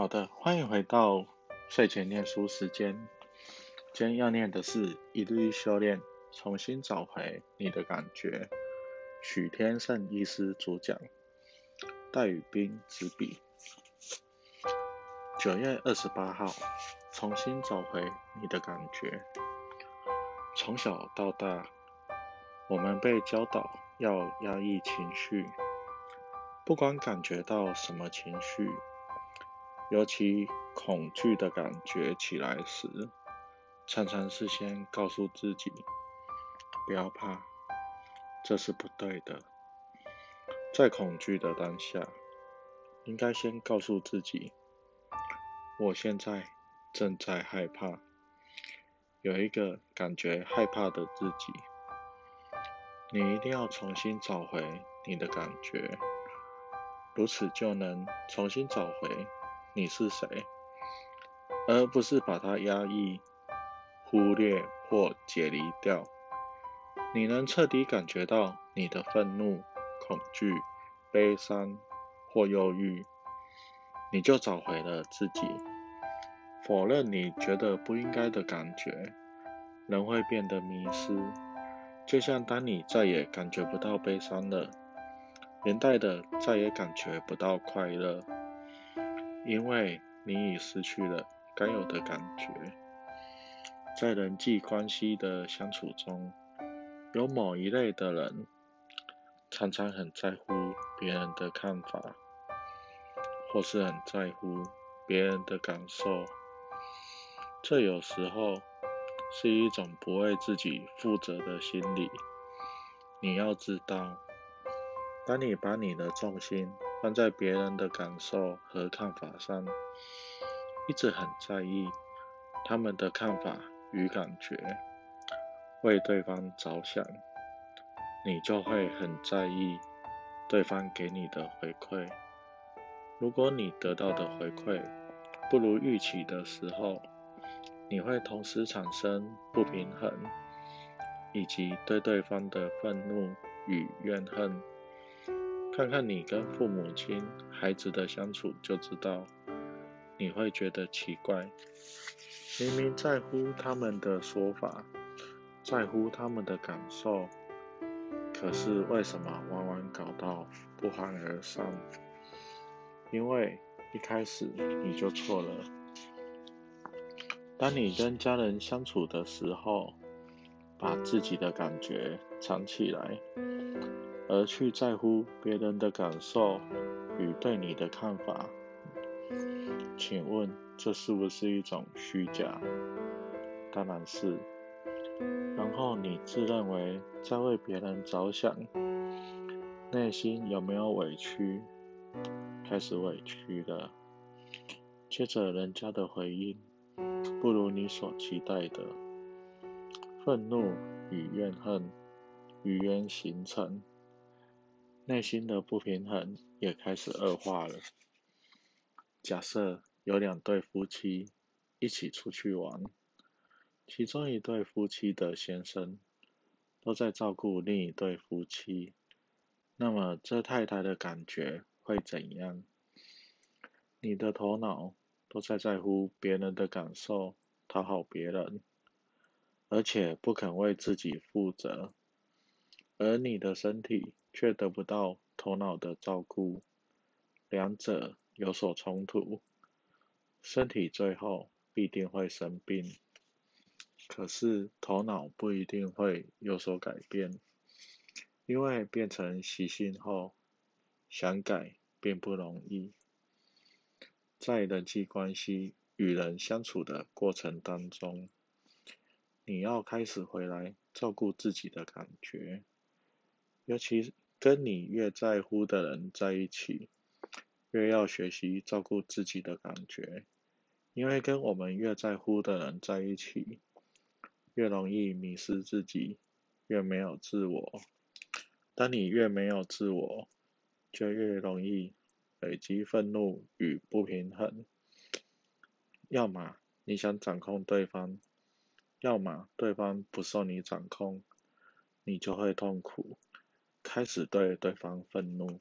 好的，欢迎回到睡前念书时间。今天要念的是一日修炼，重新找回你的感觉。许天胜医师主讲，戴宇斌执笔。九月二十八号，重新找回你的感觉。从小到大，我们被教导要压抑情绪，不管感觉到什么情绪。尤其恐惧的感觉起来时，常常是先告诉自己不要怕，这是不对的。在恐惧的当下，应该先告诉自己，我现在正在害怕，有一个感觉害怕的自己。你一定要重新找回你的感觉，如此就能重新找回。你是谁，而不是把它压抑、忽略或解离掉。你能彻底感觉到你的愤怒、恐惧、悲伤或忧郁，你就找回了自己。否认你觉得不应该的感觉，人会变得迷失。就像当你再也感觉不到悲伤了，连带的再也感觉不到快乐。因为你已失去了该有的感觉，在人际关系的相处中，有某一类的人常常很在乎别人的看法，或是很在乎别人的感受。这有时候是一种不为自己负责的心理。你要知道，当你把你的重心，放在别人的感受和看法上，一直很在意他们的看法与感觉，为对方着想，你就会很在意对方给你的回馈。如果你得到的回馈不如预期的时候，你会同时产生不平衡，以及对对方的愤怒与怨恨。看看你跟父母亲、孩子的相处，就知道你会觉得奇怪。明明在乎他们的说法，在乎他们的感受，可是为什么往往搞到不欢而散？因为一开始你就错了。当你跟家人相处的时候，把自己的感觉藏起来。而去在乎别人的感受与对你的看法，请问这是不是一种虚假？当然是。然后你自认为在为别人着想，内心有没有委屈？开始委屈了。接着人家的回应不如你所期待的，愤怒与怨恨语言形成。内心的不平衡也开始恶化了。假设有两对夫妻一起出去玩，其中一对夫妻的先生都在照顾另一对夫妻，那么这太太的感觉会怎样？你的头脑都在在乎别人的感受，讨好别人，而且不肯为自己负责，而你的身体。却得不到头脑的照顾，两者有所冲突，身体最后必定会生病。可是头脑不一定会有所改变，因为变成习性后，想改并不容易。在人际关系与人相处的过程当中，你要开始回来照顾自己的感觉。尤其跟你越在乎的人在一起，越要学习照顾自己的感觉，因为跟我们越在乎的人在一起，越容易迷失自己，越没有自我。当你越没有自我，就越容易累积愤怒与不平衡。要么你想掌控对方，要么对方不受你掌控，你就会痛苦。开始对对方愤怒。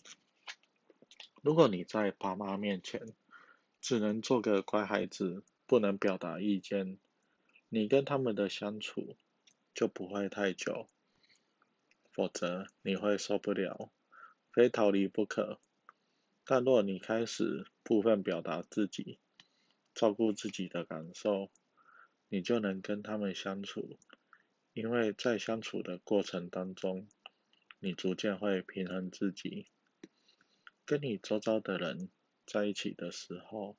如果你在爸妈面前只能做个乖孩子，不能表达意见，你跟他们的相处就不会太久，否则你会受不了，非逃离不可。但若你开始部分表达自己，照顾自己的感受，你就能跟他们相处，因为在相处的过程当中，你逐渐会平衡自己。跟你周遭的人在一起的时候，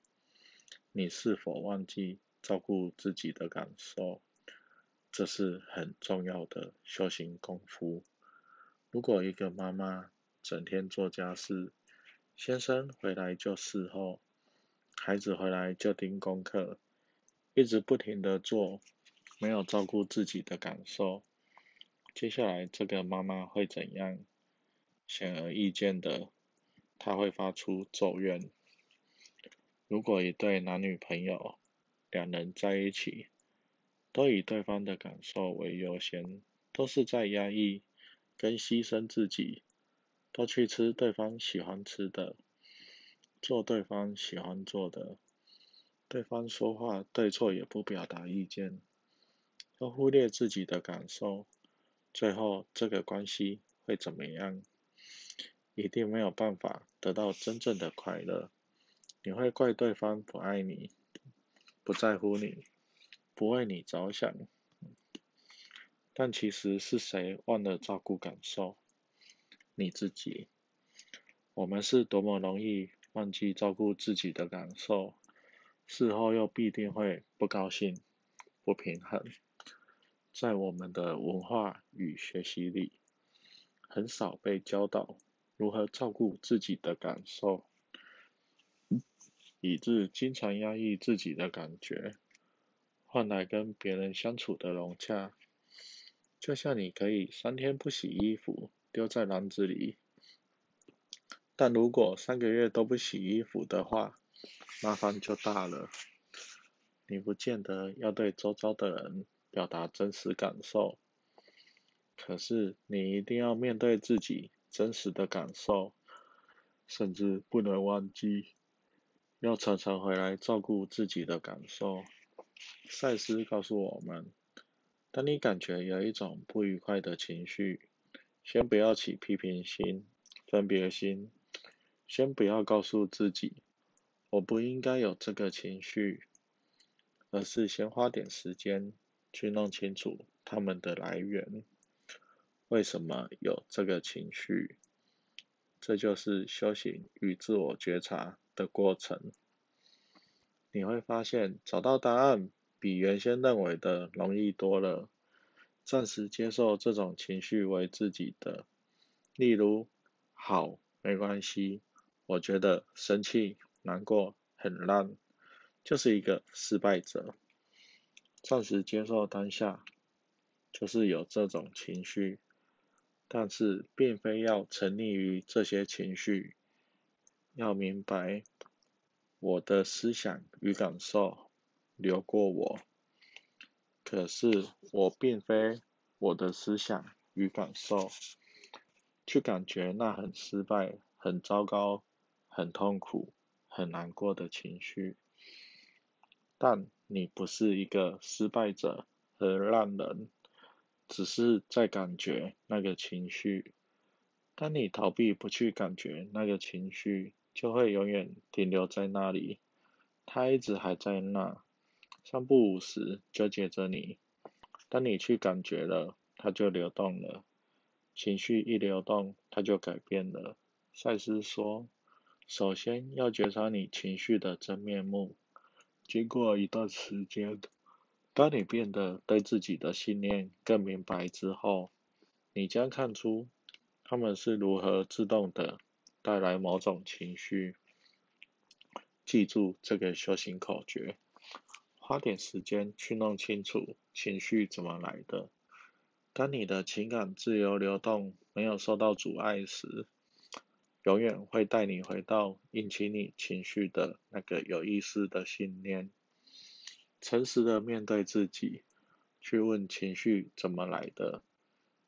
你是否忘记照顾自己的感受？这是很重要的修行功夫。如果一个妈妈整天做家事，先生回来就伺候，孩子回来就盯功课，一直不停的做，没有照顾自己的感受，接下来这个妈妈会怎样？显而易见的。她会发出咒怨。如果一对男女朋友，两人在一起，都以对方的感受为优先，都是在压抑跟牺牲自己，都去吃对方喜欢吃的，做对方喜欢做的，对方说话对错也不表达意见，都忽略自己的感受，最后这个关系会怎么样？一定没有办法得到真正的快乐。你会怪对方不爱你，不在乎你，不为你着想。但其实是谁忘了照顾感受？你自己。我们是多么容易忘记照顾自己的感受，事后又必定会不高兴、不平衡。在我们的文化与学习里，很少被教导。如何照顾自己的感受，以致经常压抑自己的感觉，换来跟别人相处的融洽。就像你可以三天不洗衣服，丢在篮子里，但如果三个月都不洗衣服的话，麻烦就大了。你不见得要对周遭的人表达真实感受，可是你一定要面对自己。真实的感受，甚至不能忘记，要常常回来照顾自己的感受。赛斯告诉我们，当你感觉有一种不愉快的情绪，先不要起批评心、分别心，先不要告诉自己我不应该有这个情绪，而是先花点时间去弄清楚它们的来源。为什么有这个情绪？这就是修行与自我觉察的过程。你会发现，找到答案比原先认为的容易多了。暂时接受这种情绪为自己的，例如，好，没关系，我觉得生气、难过、很烂，就是一个失败者。暂时接受当下，就是有这种情绪。但是，并非要沉溺于这些情绪。要明白，我的思想与感受流过我，可是我并非我的思想与感受去感觉那很失败、很糟糕、很痛苦、很难过的情绪。但你不是一个失败者和烂人。只是在感觉那个情绪，当你逃避不去感觉那个情绪，就会永远停留在那里，它一直还在那，三不五时纠结着你。当你去感觉了，它就流动了，情绪一流动，它就改变了。赛斯说，首先要觉察你情绪的真面目，经过一段时间。当你变得对自己的信念更明白之后，你将看出他们是如何自动的带来某种情绪。记住这个修行口诀，花点时间去弄清楚情绪怎么来的。当你的情感自由流动，没有受到阻碍时，永远会带你回到引起你情绪的那个有意思的信念。诚实的面对自己，去问情绪怎么来的，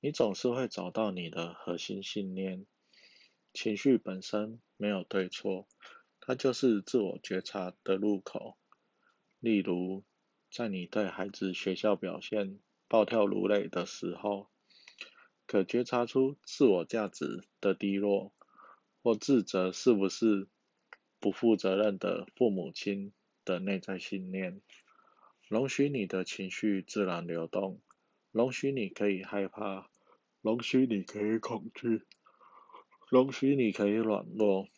你总是会找到你的核心信念。情绪本身没有对错，它就是自我觉察的入口。例如，在你对孩子学校表现暴跳如雷的时候，可觉察出自我价值的低落，或自责是不是不负责任的父母亲的内在信念。容许你的情绪自然流动，容许你可以害怕，容许你可以恐惧，容许你可以软弱，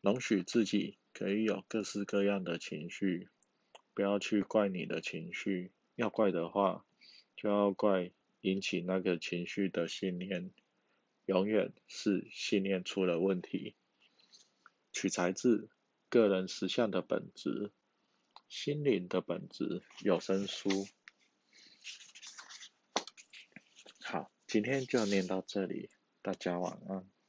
容许自己可以有各式各样的情绪。不要去怪你的情绪，要怪的话，就要怪引起那个情绪的信念，永远是信念出了问题。取材自个人实相的本质，心灵的本质有声书。好，今天就念到这里，大家晚安。